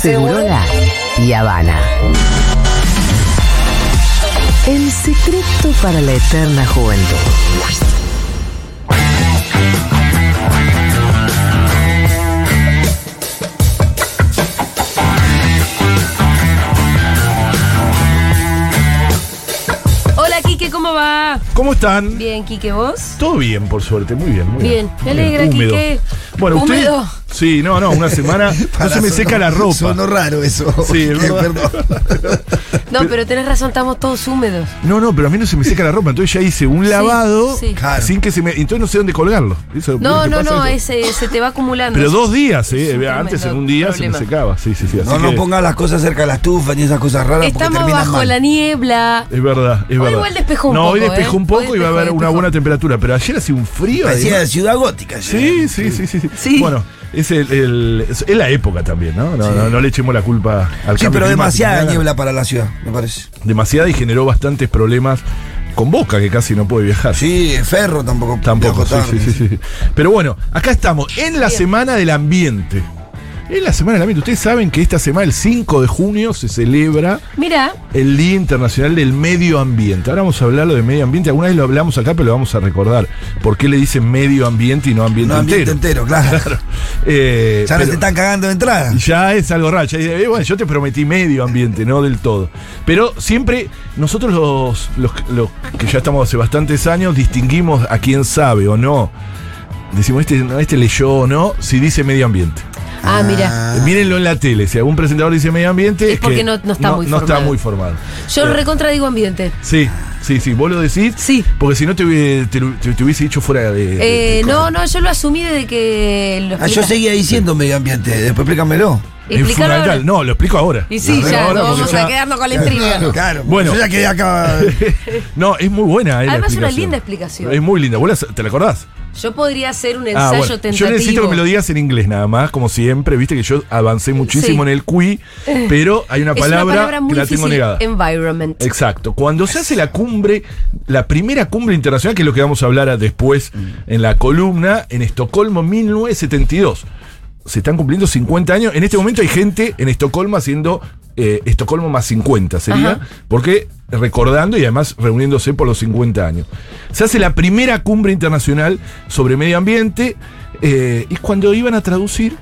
Segurola y Habana. El secreto para la eterna juventud. Hola, Quique, ¿cómo va? ¿Cómo están? Bien, Quique, ¿vos? Todo bien, por suerte, muy bien. Muy Bien, me Muy alegra, húmedo. Quique. Bueno, usted. Sí, no, no, una semana no se me sonó- seca la ropa. Sonó raro eso. Sí, es Eh, verdad. perdón. No, pero tenés razón, estamos todos húmedos. No, no, pero a mí no se me seca la ropa. Entonces ya hice un lavado sí. Claro. sin que se me. Entonces no sé dónde colgarlo. Eso- No, ¿qué no, no, ese, se te va acumulando. Pero dos días, ¿eh? Un Antes en un día problema. se me secaba. Sí, sí, sí. Así No, no que- pongas las cosas cerca de la estufa ni esas cosas raras porque Estamos terminan bajo mal. la niebla. Es verdad, es Hoy verdad. igual despejó un no, hoy poco, despejó ¿eh? un poco Hoy y va a haber una buena temperatura. Pero ayer hacía un frío. Parecía de ciudad gótica. Sí, sí, sí. Sí. Bueno, es, el, el- es es la época también, ¿no? No, no, no le echemos la culpa al Sí, pero demasiada niebla para la ciudad, me parece. Demasiada y generó bastantes problemas con Boca, que casi no puede viajar. Sí, Ferro tampoco. Tampoco, sí, sí, sí, sí. Pero bueno, acá estamos, en la Bien. Semana del Ambiente. En la Semana del Ambiente. Ustedes saben que esta semana, el 5 de junio, se celebra Mira, el Día Internacional del Medio Ambiente. Ahora vamos a hablarlo de medio ambiente. Alguna vez lo hablamos acá, pero lo vamos a recordar. ¿Por qué le dicen medio ambiente y no ambiente No, ambiente entero? entero, claro. Claro. Eh, Ya no pero- te están cagando de entrada. ya es algo raro. Ya eh, bueno, yo te prometí medio ambiente, no del todo. Pero siempre, nosotros los, los, los que ya estamos hace bastantes años, distinguimos a quién sabe o no. Decimos, este, este leyó o no, si dice medio ambiente. Ah, mira. Mírenlo en la tele. Si algún presentador dice medio ambiente, Es porque que no- no está muy está formado. muy formado. Yo Eh, recontra digo ambiente. Sí, sí, sí. ¿Vos lo decís? Sí. Porque si no te, hubiese- te, te- te hubiese dicho fuera de. de- Eh, de no, no, yo lo asumí desde que lo Ah, yo seguía diciendo medio ambiente, después explícamelo. Es Explícalo fundamental. ahora. No, lo explico ahora. Y sí, ya, ahora no porque vamos ya- a quedarnos con la intriga. Claro, claro. Bueno. Yo ya quedé acá. No, es muy buena. eh, Además, una explicación. linda explicación. Es muy linda. ¿Vos la- te la acordás? Yo podría hacer un Ah, ensayo bueno. tentativo. Yo necesito que me lo digas en inglés nada más, como siempre. Viste que yo avancé muchísimo Sí. en el QI, pero hay una Es palabra, una palabra muy que la tengo negada. Environment. Exacto. Cuando se hace la cumbre, la primera cumbre internacional, que es lo que vamos a hablar después en la columna, en Estocolmo 1972. Se están cumpliendo 50 años. En este momento hay gente en Estocolmo haciendo eh, Estocolmo más 50, sería. Ajá. Porque recordando y además reuniéndose por los 50 años. Se hace la primera cumbre internacional sobre medio ambiente eh, y cuando iban a traducir,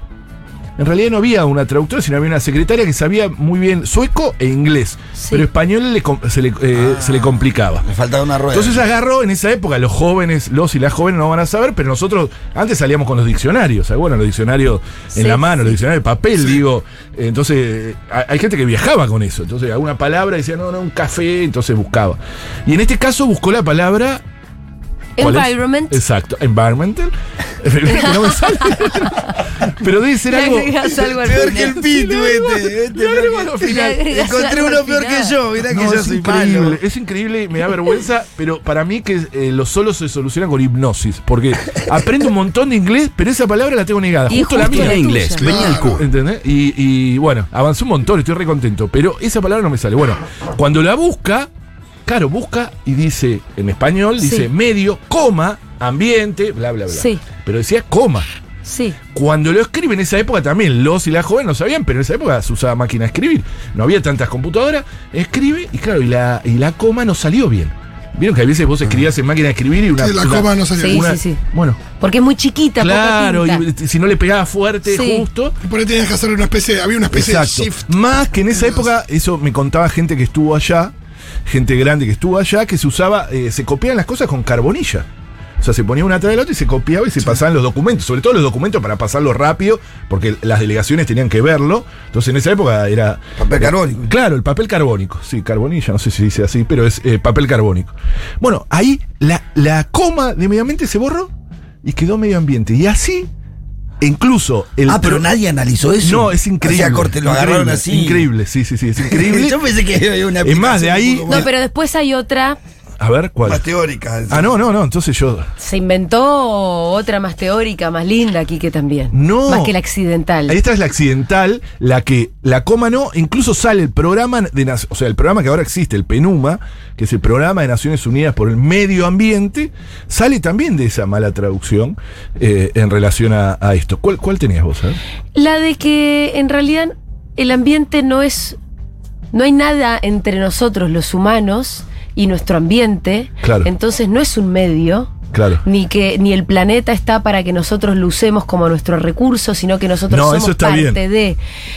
en realidad no había una traductora, sino había una secretaria que sabía muy bien sueco e inglés, Sí. pero español le se, le, eh, Ah. se le complicaba. Me faltaba una rueda. Entonces agarró en esa época, los jóvenes, los y las jóvenes no van a saber, pero nosotros antes salíamos con los diccionarios, ¿sabes? bueno, los diccionarios en la mano, los diccionarios de papel, digo. Entonces, eh, hay gente que viajaba con eso. Entonces, alguna palabra decía, no, no, un café, entonces buscaba. Y en este caso buscó la palabra. Environment. Exacto, environmental. No me sale. pero debe ser algo. algo al Peor que el este. este al agregás Encontré uno al peor que yo. Mirá que No, yo es soy increíble, malo. es increíble, me da vergüenza, pero para mí que eh, los solos se solucionan con hipnosis, porque aprendo un montón de inglés, pero esa palabra la tengo negada, Y justo la justo mía. la inglés, venía el Q. ¿Entendés? Y, y, bueno, avancé un montón, estoy re contento, pero esa palabra no me sale. Bueno, cuando la busca, claro, busca y dice, en español, Sí. dice medio, coma, ambiente, bla, bla, bla. Sí. Pero decía coma. Sí. Cuando lo escribe en esa época también, los y las jóvenes no sabían, pero en esa época se usaba máquina de escribir. No había tantas computadoras. Escribe y claro, y la, y la coma no salió bien. Vieron que a veces vos escribías en máquina de escribir y una. Sí, la una- coma no salió. Sí, una- sí, sí. Bueno, Porque es muy chiquita, claro, poca tinta. y si no le pegaba fuerte, Sí. justo. Y por ahí tenías que hacer una especie, había una especie Exacto. de shift. Más que en esa época, eso me contaba gente que estuvo allá, gente grande que estuvo allá, que se usaba, eh, se copiaban las cosas con carbonilla. O sea, se ponía una atrás de la otra y se copiaba y se pasaban los documentos, sobre todo los documentos para pasarlo rápido, porque las delegaciones tenían que verlo. Entonces en esa época era... Papel carbónico. Claro, el papel carbónico. Sí, carbonilla, no sé si dice así, pero es eh, papel carbónico. Bueno, ahí la, la coma de medio ambiente se borró y quedó medio ambiente. Y así, incluso el... Ah, pero nadie analizó eso. no, es increíble. Hacía corte, lo Increíble, agarraron así. Increíble, sí, sí, sí, es increíble. Yo pensé que había una Es más, de ahí- No, pero después hay otra. A ver, ¿cuál? más teórica. Ah, no, no, no, entonces yo. Se inventó otra más teórica, más linda aquí que también. No. Más que la accidental. Esta es la accidental, la que la coma no, incluso sale el programa de o sea, el programa que ahora existe, el PENUMA, que es el programa de Naciones Unidas por el Medio Ambiente, sale también de esa mala traducción eh, en relación a, a esto. ¿Cuál, cuál tenías vos? eh? La de que en realidad el ambiente no es. No hay nada entre nosotros, los humanos, y nuestro ambiente. Claro. Entonces no es un medio. Claro. Ni que ni el planeta está para que nosotros lo usemos como nuestro recurso, sino que nosotros No, somos eso está parte bien. de.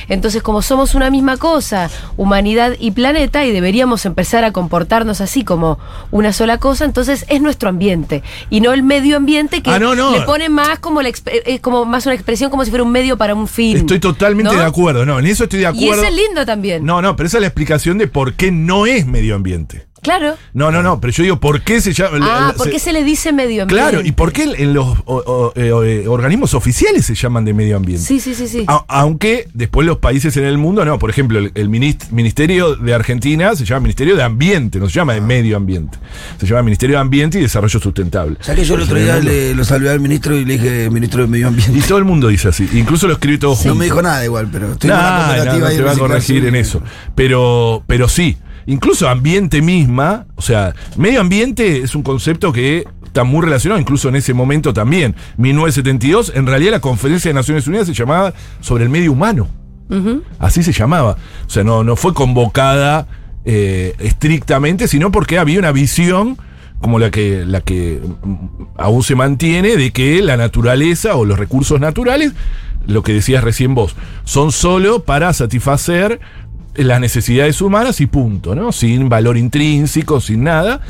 Entonces, como somos una misma cosa, humanidad y planeta, y deberíamos empezar a comportarnos así como una sola cosa, entonces es nuestro ambiente y no el medio ambiente que Ah, no, no. le pone más como la eh, como más una expresión como si fuera un medio para un fin. Estoy totalmente de acuerdo, no, en eso estoy de Y acuerdo. eso es lindo también. No, no, pero esa es la explicación de por qué no es medio ambiente. Claro. No, no, no, pero yo digo, ¿por qué se llama? Ah, la- ¿por se- qué se le dice medio ambiente? Claro, ¿y por qué en los o- o- eh, eh, organismos oficiales se llaman de medio ambiente? Sí, sí, sí, sí. A- aunque después los países en el mundo, no, por ejemplo, el, el minist- Ministerio de Argentina se llama Ministerio de Ambiente, no se llama de Medio Ambiente. Se llama Ministerio de Ambiente y Desarrollo Sustentable. O sea que yo el otro En día le, lo saludé al ministro y le dije ministro de Medio Y Ambiente. todo el mundo dice así, incluso lo escribí todo junto. No me dijo nada igual, pero estoy en Nah, una no, no te va a corregir en eso. Pero, pero sí, incluso ambiente misma, o sea, medio ambiente es un concepto que está muy relacionado, incluso en ese momento también. 1972, en realidad la Conferencia de Naciones Unidas se llamaba sobre el medio humano. Así se llamaba. O sea, no, no fue convocada eh, estrictamente, sino porque había una visión como la que, la que mm, aún se mantiene de que la naturaleza o los recursos naturales, lo que decías recién vos, son solo para satisfacer las necesidades humanas y punto, ¿no? Sin valor intrínseco, sin nada.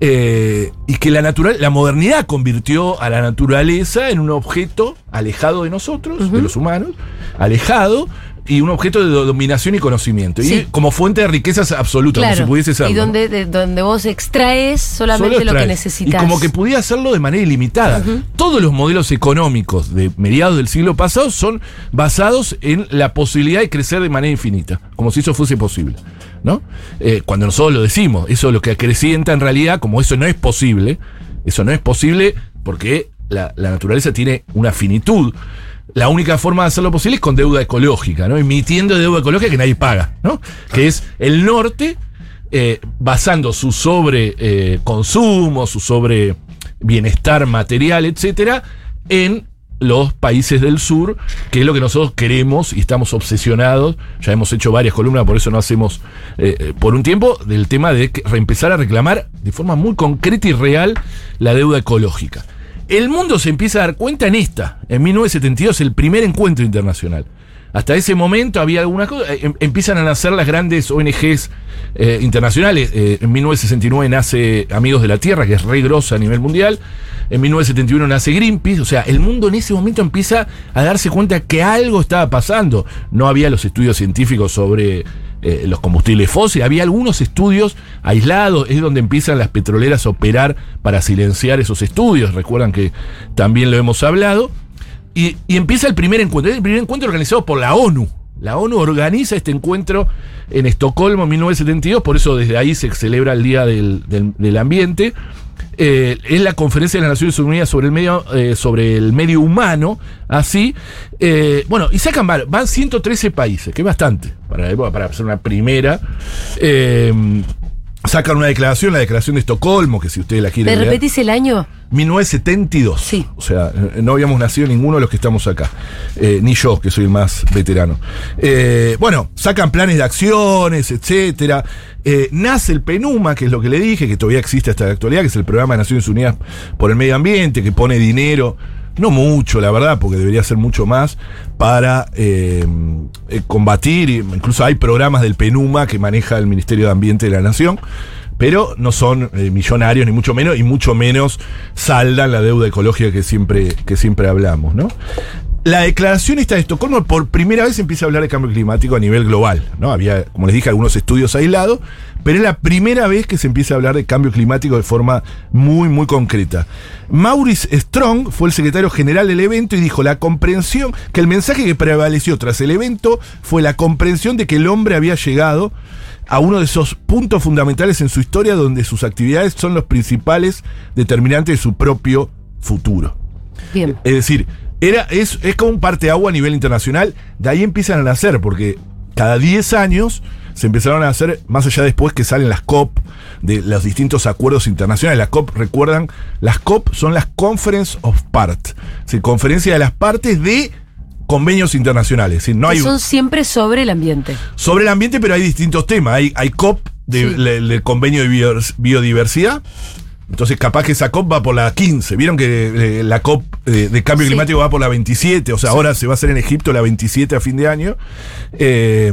Eh, y que la, natural, la modernidad convirtió a la naturaleza en un objeto alejado de nosotros, de los humanos, alejado, y un objeto de do- dominación y conocimiento. Sí. Y como fuente de riquezas absoluta, como si pudiese ser. y donde, de- donde vos extraes solamente lo que necesitas. Y como que pudiera hacerlo de manera ilimitada. Todos los modelos económicos de mediados del siglo pasado son basados en la posibilidad de crecer de manera infinita, como si eso fuese posible. ¿no? Eh, cuando nosotros lo decimos, eso es lo que acrecienta en realidad, como eso no es posible, eso no es posible porque la, la naturaleza tiene una finitud. La única forma de hacerlo posible es con deuda ecológica, ¿no? Emitiendo deuda ecológica que nadie paga, ¿no? Que es el norte eh, basando su sobre eh, consumo, su sobre bienestar material, etcétera, en los países del sur, que es lo que nosotros queremos y estamos obsesionados. Ya hemos hecho varias columnas, por eso no hacemos eh, eh, por un tiempo del tema de empezar a reclamar de forma muy concreta y real la deuda ecológica. El mundo se empieza a dar cuenta en esta, en 1972, el primer encuentro internacional. Hasta ese momento había algunas cosas, eh, em- empiezan a nacer las grandes ONGs eh, internacionales. Eh, en 1969 nace Amigos de la Tierra, que es re grosa a nivel mundial. En 1971 nace Greenpeace. O sea, el mundo en ese momento empieza a darse cuenta que algo estaba pasando. No había los estudios científicos sobre los combustibles fósiles. Había algunos estudios aislados. Es donde empiezan las petroleras a operar para silenciar esos estudios. Recuerdan que también lo hemos hablado. Y, empieza el primer encuentro. Es el primer encuentro organizado por la ONU. La ONU organiza este encuentro en Estocolmo en 1972, por eso desde ahí se celebra el Día del, del- Ambiente. Eh, es la Conferencia de las Naciones Unidas sobre el medio, eh, sobre el medio humano, así. Eh, bueno, y sacan, var- van 113 países, que es bastante para la época, para hacer una primera. Sacan una declaración, la declaración de Estocolmo, que si ustedes la ¿Me quieren leer. repetís el año? 1972. Sí. O sea, no habíamos nacido ninguno de los que estamos acá. Eh, ni yo, que soy el más veterano. Eh, bueno, sacan planes de acciones, etcétera. Eh, nace el PENUMA, que es lo que le dije, que todavía existe hasta la actualidad, que es el programa de Naciones Unidas por el Medio Ambiente, que pone dinero. No mucho, la verdad, porque debería ser mucho más para eh, eh, combatir. Incluso hay programas del PENUMA que maneja el Ministerio de Ambiente de la Nación pero no son eh, millonarios ni mucho menos y mucho menos saldan la deuda ecológica que siempre, que siempre hablamos, ¿no? La declaración esta de Estocolmo por primera vez empieza a hablar de cambio climático a nivel global, ¿no? Había, como les dije, algunos estudios aislados, pero es la primera vez que se empieza a hablar de cambio climático de forma muy, muy concreta. Maurice Strong fue el secretario general del evento y dijo la comprensión, que el mensaje que prevaleció tras el evento fue la comprensión de que el hombre había llegado a uno de esos puntos fundamentales en su historia donde sus actividades son los principales determinantes de su propio futuro. Bien. Es decir, era, es, es como un parteagua a nivel internacional, de ahí empiezan a nacer, porque cada 10 años se empezaron a hacer, más allá después que salen las COP, de los distintos acuerdos internacionales. Las COP, recuerdan, las COP son las Conference of Parts, decir, conferencia de las partes de convenios internacionales. Es decir, no hay son siempre sobre el ambiente. sobre el ambiente, pero hay distintos temas. Hay, hay COP de- Sí. le- del convenio de biodiversidad. Entonces, capaz que esa COP va por la 15. Vieron que eh, la COP eh, de cambio Sí. climático va por la 27. O sea, ahora se va a hacer en Egipto la 27 a fin de año. Eh,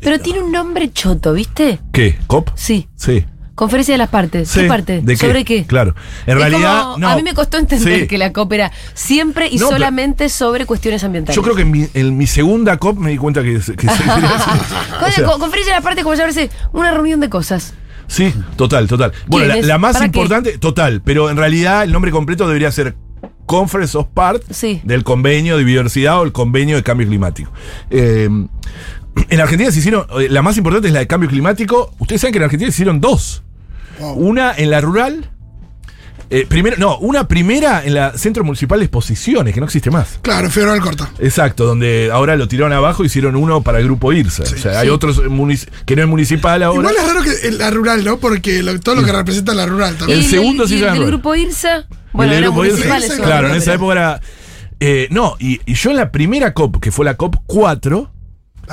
Pero tiene un nombre choto, ¿viste? ¿Qué? ¿COP? Sí. Sí. Conferencia de las partes. Sí. ¿Qué parte? ¿De qué? ¿Sobre qué? Claro. En Es realidad. como- no. A mí me costó entender Sí. que la COP era siempre y No, solamente sobre cuestiones ambientales. Yo creo que en mi, en mi segunda COP me di cuenta que, que se O sea, conferencia de las partes como llamarse una reunión de cosas. Sí, total, total. Bueno, la, más importante, total, pero en realidad el nombre completo debería ser Conference of Part Sí. del convenio de biodiversidad o el convenio de cambio climático. Eh, en Argentina se hicieron, eh, la más importante es la de cambio climático. Ustedes saben que en Argentina se hicieron dos. Una en la rural. Eh, primero, no, una primera en la Centro Municipal de Exposiciones, que no existe más. Claro, Federal Corta. Exacto, donde ahora lo tiraron abajo, hicieron uno para el grupo IRSA. o sea, hay otros que no es municipal ahora. Igual es raro que en la rural, ¿no? Porque lo- todo lo que representa la rural también. El Y segundo sí el rural. grupo IRSA. El Bueno, era grupo municipal IRSA, eso. Claro, en esa época era. eh, no, y, y yo en la primera COP, que fue la COP 4,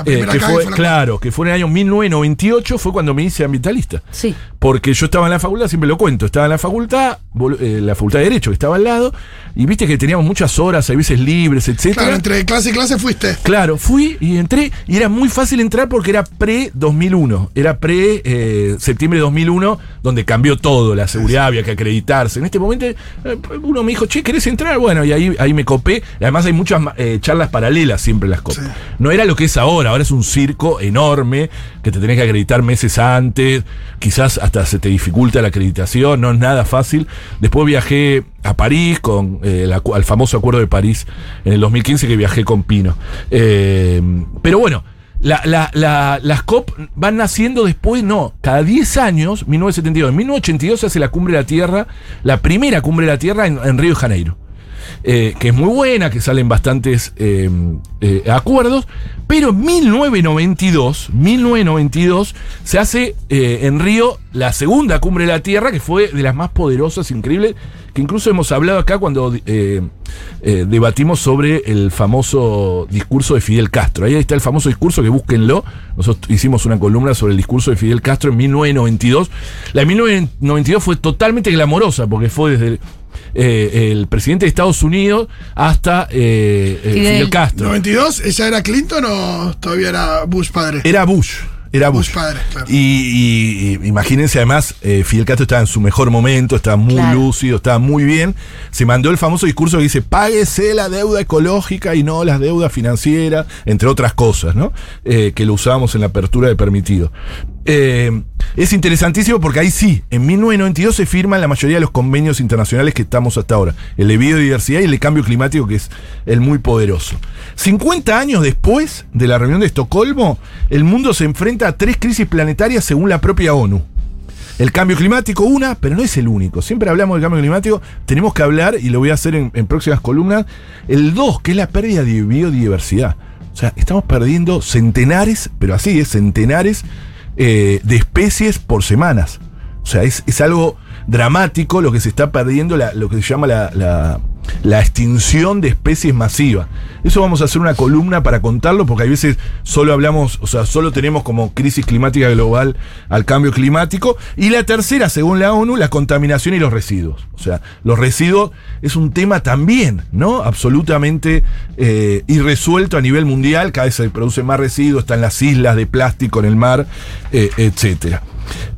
La eh, que fue, fue la- claro, que fue en el año 1998, fue cuando me hice ambientalista. Sí. Porque yo estaba en la facultad, siempre lo cuento, estaba en la facultad, eh, la facultad de Derecho, que estaba al lado, y viste que teníamos muchas horas, a veces libres, etcétera. Claro, entre clase y clase fuiste. Claro, fui y entré y era muy fácil entrar porque era pre-2001, era pre-septiembre de 2001, donde cambió todo, la seguridad había que acreditarse. En este momento eh, uno me dijo, che, ¿querés entrar? Bueno, y ahí, ahí me copé. Además hay muchas eh, charlas paralelas siempre en las copas. No era lo que es ahora, ahora es un circo enorme que te tenés que acreditar meses antes, quizás hasta se te dificulta la acreditación, no es nada fácil. Después viajé a París con eh, al famoso acuerdo de París en el 2015 que viajé con Pino. Eh, pero bueno, la- la- la- las COP van naciendo después, no, cada 10 años, 1972. En 1982 se hace la Cumbre de la Tierra, la primera Cumbre de la Tierra en, en Río de Janeiro. Eh, que es muy buena, que salen bastantes eh, eh, acuerdos, pero en 1992, 1992 se hace en Río la segunda cumbre de la Tierra, que fue de las más poderosas, increíbles, que incluso hemos hablado acá cuando debatimos sobre el famoso discurso de Fidel Castro. Ahí está el famoso discurso, que búsquenlo. Nosotros hicimos una columna sobre el discurso de Fidel Castro en 1992. La de 1992 fue totalmente glamorosa, porque fue desde... eh, el presidente de Estados Unidos hasta eh, eh, Fidel. Fidel Castro. ¿92? ¿Ella era Clinton o todavía era Bush padre? Era Bush. Era Bush. Bush padre, claro. Y, y- y imagínense además, eh, Fidel Castro estaba en su mejor momento, estaba muy Claro. lúcido, estaba muy bien. Se mandó el famoso discurso que dice, páguese la deuda ecológica y no las deudas financieras, entre otras cosas, ¿no? Eh, que lo usábamos en la apertura de permitido. Eh, es interesantísimo porque ahí sí, en 1992 se firman la mayoría de los convenios internacionales que estamos hasta ahora. El de biodiversidad y el de cambio climático, que es el muy poderoso. 50 años después de la reunión de Estocolmo, el mundo se enfrenta a tres crisis planetarias según la propia ONU. El cambio climático, una, pero no es el único. Siempre hablamos del cambio climático, tenemos que hablar, y lo voy a hacer en, en próximas columnas, el dos, que es la pérdida de biodiversidad. O sea, estamos perdiendo centenares, pero así es, centenares eh, de especies por semanas. O sea, es, es algo dramático lo que se está perdiendo, lo que se llama la, extinción de especies masiva. Eso vamos a hacer una columna para contarlo, porque hay veces solo hablamos, o sea, solo tenemos como crisis climática global al cambio climático. Y la tercera, según la ONU, la contaminación y los residuos. O sea, los residuos es un tema también, ¿no? Absolutamente eh, irresuelto a nivel mundial. Cada vez se producen más residuos, están las islas de plástico en el mar, eh, etcétera.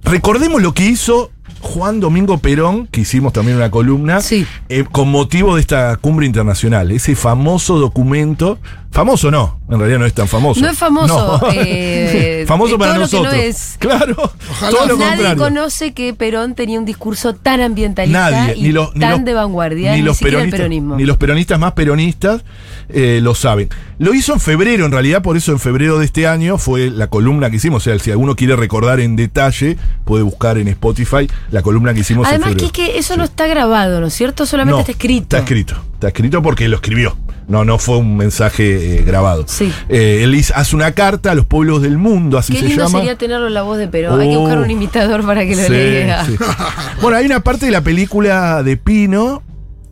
Recordemos lo que hizo Juan Domingo Perón, que hicimos también una columna, Sí. eh, con motivo de esta cumbre internacional. Ese famoso documento. Famoso no, en realidad no es tan famoso. No es famoso, No. eh, famoso para todo lo que nosotros. no es. Claro, Ojalá. todo lo Nadie contrario. conoce que Perón tenía un discurso tan ambientalista Nadie, y ni los, ni tan los- de vanguardia, ni, los peronistas, peronismo. Ni los peronistas más peronistas eh, lo saben. Lo hizo en febrero, en realidad, por eso en febrero de este año fue la columna que hicimos. O sea, si alguno quiere recordar en detalle, puede buscar en Spotify la columna que hicimos Además en que febrero. es que eso no está grabado, ¿no es cierto? Solamente No, está escrito. Está escrito. Está escrito porque lo escribió. No, no fue un mensaje eh, grabado. Sí. Eh, él hace una carta a los pueblos del mundo, así Qué se lindo llama. sería tenerlo en la voz de Perón. Hay que Oh. buscar un imitador para que lo Sí, lea. sí. Bueno, hay una parte de la película de Pino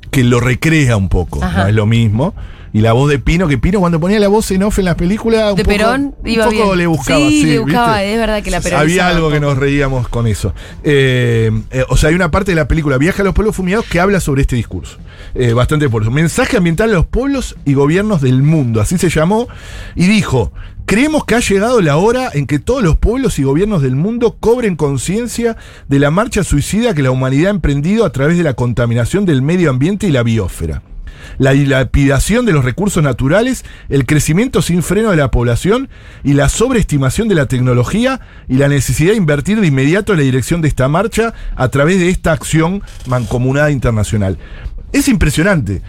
que lo recrea un poco, Ajá. no es lo mismo. Y la voz de Pino, que Pino cuando ponía la voz en off en las películas. un De poco- Perón iba un poco bien. le buscaba. Sí, Sí, le buscaba, ¿viste? es verdad que la Había algo que nos reíamos con eso. Eh, eh, o sea, hay una parte de la película Viaja a los pueblos fumigados que habla sobre este discurso. Eh, bastante por eso. Mensaje ambiental a los pueblos y gobiernos del mundo, así se llamó. Y dijo. Creemos que ha llegado la hora en que todos los pueblos y gobiernos del mundo cobren conciencia de la marcha suicida que la humanidad ha emprendido a través de la contaminación del medio ambiente y la biosfera la dilapidación de los recursos naturales, el crecimiento sin freno de la población y la sobreestimación de la tecnología y la necesidad de invertir de inmediato en la dirección de esta marcha a través de esta acción mancomunada internacional. Es impresionante.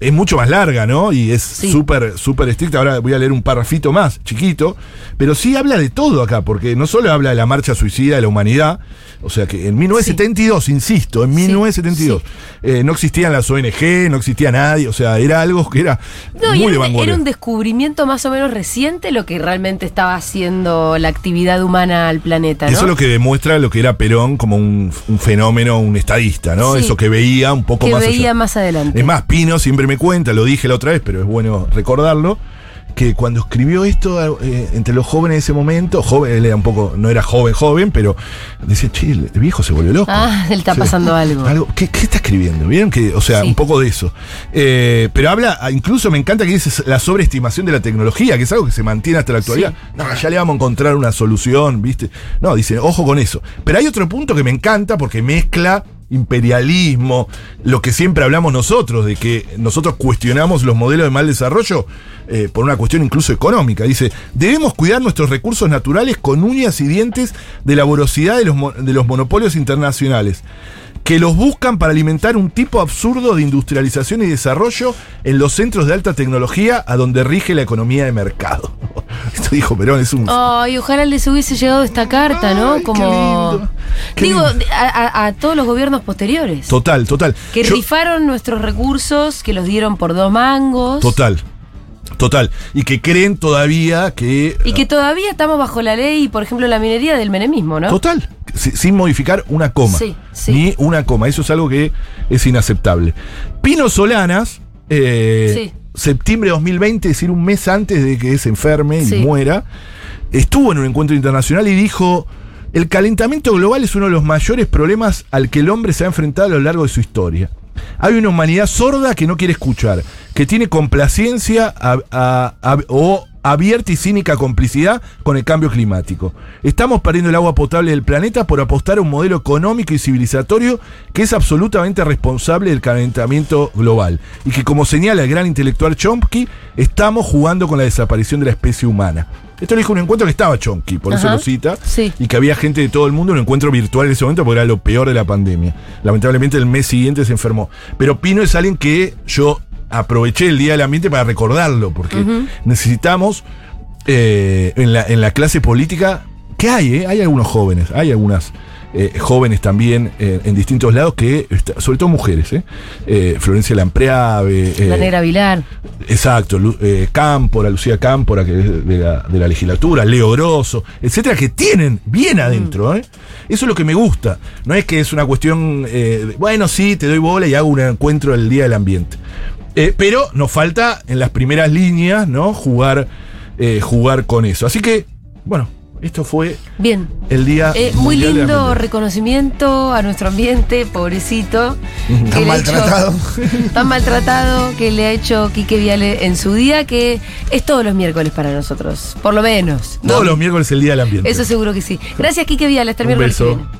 Es mucho más larga, ¿no? Y es Sí. súper, súper estricta. Ahora voy a leer un parrafito más, chiquito. Pero sí habla de todo acá, porque no solo habla de la marcha suicida de la humanidad. O sea que en 1972, insisto, en Sí, 1972, eh, no existían las ONG, no existía nadie. O sea, era algo que era No, muy de era, un- vanguardia. era un descubrimiento más o menos reciente lo que realmente estaba haciendo la actividad humana al planeta. Eso es lo que demuestra lo que era Perón como un, un fenómeno, un estadista, ¿no? Sí. Eso que veía un poco que más veía allá. más adelante. Es más, Pino siempre me cuenta, lo dije la otra vez, pero es bueno recordarlo, que cuando escribió esto eh, entre los jóvenes de ese momento, joven, él era un poco, no era joven, joven, pero decía, che, el viejo se volvió loco. Ah, le está pasando algo. ¿qué, qué está escribiendo? ¿Vieron? Que, o sea, Sí. un poco de eso. Eh, pero habla, ah, incluso me encanta que dice la sobreestimación de la tecnología, que es algo que se mantiene hasta la actualidad. No, ya le vamos a encontrar una solución, ¿viste? No, dice, ojo con eso. Pero hay otro punto que me encanta porque mezcla imperialismo, lo que siempre hablamos nosotros, de que nosotros cuestionamos los modelos de mal desarrollo eh, por una cuestión incluso económica. Dice, debemos cuidar nuestros recursos naturales con uñas y dientes de la voracidad de los, de los monopolios internacionales que los buscan para alimentar un tipo absurdo de industrialización y desarrollo en los centros de alta tecnología a donde rige la economía de mercado. Esto dijo Perón, es un... Ay, ojalá les hubiese llegado esta carta, ¿no? Qué Como. lindo. Qué Digo, a, todos los gobiernos posteriores. Total, total. que Yo- rifaron nuestros recursos, que los dieron por dos mangos. Total, total. Y que creen todavía que... Y que todavía estamos bajo la ley, por ejemplo, la minería del menemismo, ¿no? Total, sin modificar una coma. Sí, sí. Ni una coma. Eso es algo que es inaceptable. Pino Solanas, eh, Sí. septiembre de 2020, es decir, un mes antes de que se enferme y muera, estuvo en un encuentro internacional y dijo. El calentamiento global es uno de los mayores problemas al que el hombre se ha enfrentado a lo largo de su historia. Hay una humanidad sorda que no quiere escuchar, que tiene complacencia a- a- a- o abierta y cínica complicidad con el cambio climático. Estamos perdiendo el agua potable del planeta por apostar a un modelo económico y civilizatorio que es absolutamente responsable del calentamiento global y que, como señala el gran intelectual Chomsky, estamos jugando con la desaparición de la especie humana. Esto lo dijo en un encuentro que estaba Chomsky, por eso lo cita, Sí. y que había gente de todo el mundo en un encuentro virtual en ese momento porque era lo peor de la pandemia. Lamentablemente el mes siguiente se enfermó. Pero Pino es alguien que yo aproveché el Día del Ambiente para recordarlo, porque necesitamos eh, en, la, en la clase política, que hay, eh? hay algunos jóvenes, hay algunas eh, jóvenes también eh, en distintos lados que, sobre todo mujeres, eh, Florencia Lampreave, La negra Vilar. Exacto, Lu- Cámpora, Lucía Cámpora, que es de la, de la legislatura, Leo Grosso, etcétera, que tienen bien adentro. ¿eh? Eso es lo que me gusta. No es que es una cuestión, de, bueno, sí, te doy bola y hago un encuentro del Día del Ambiente. Pero nos falta en las primeras líneas, ¿no? Jugar, jugar con eso. Así que, bueno, esto fue Bien. el día. Eh, muy lindo reconocimiento a nuestro ambiente, pobrecito. Tan hecho- maltratado. tan maltratado que le ha hecho Quique Viale en su día, que es todos los miércoles para nosotros, por lo menos. ¿no? Todos los miércoles el Día del Ambiente. Eso seguro que sí. Gracias, Quique Viale. Hasta el Un miércoles que beso. viene.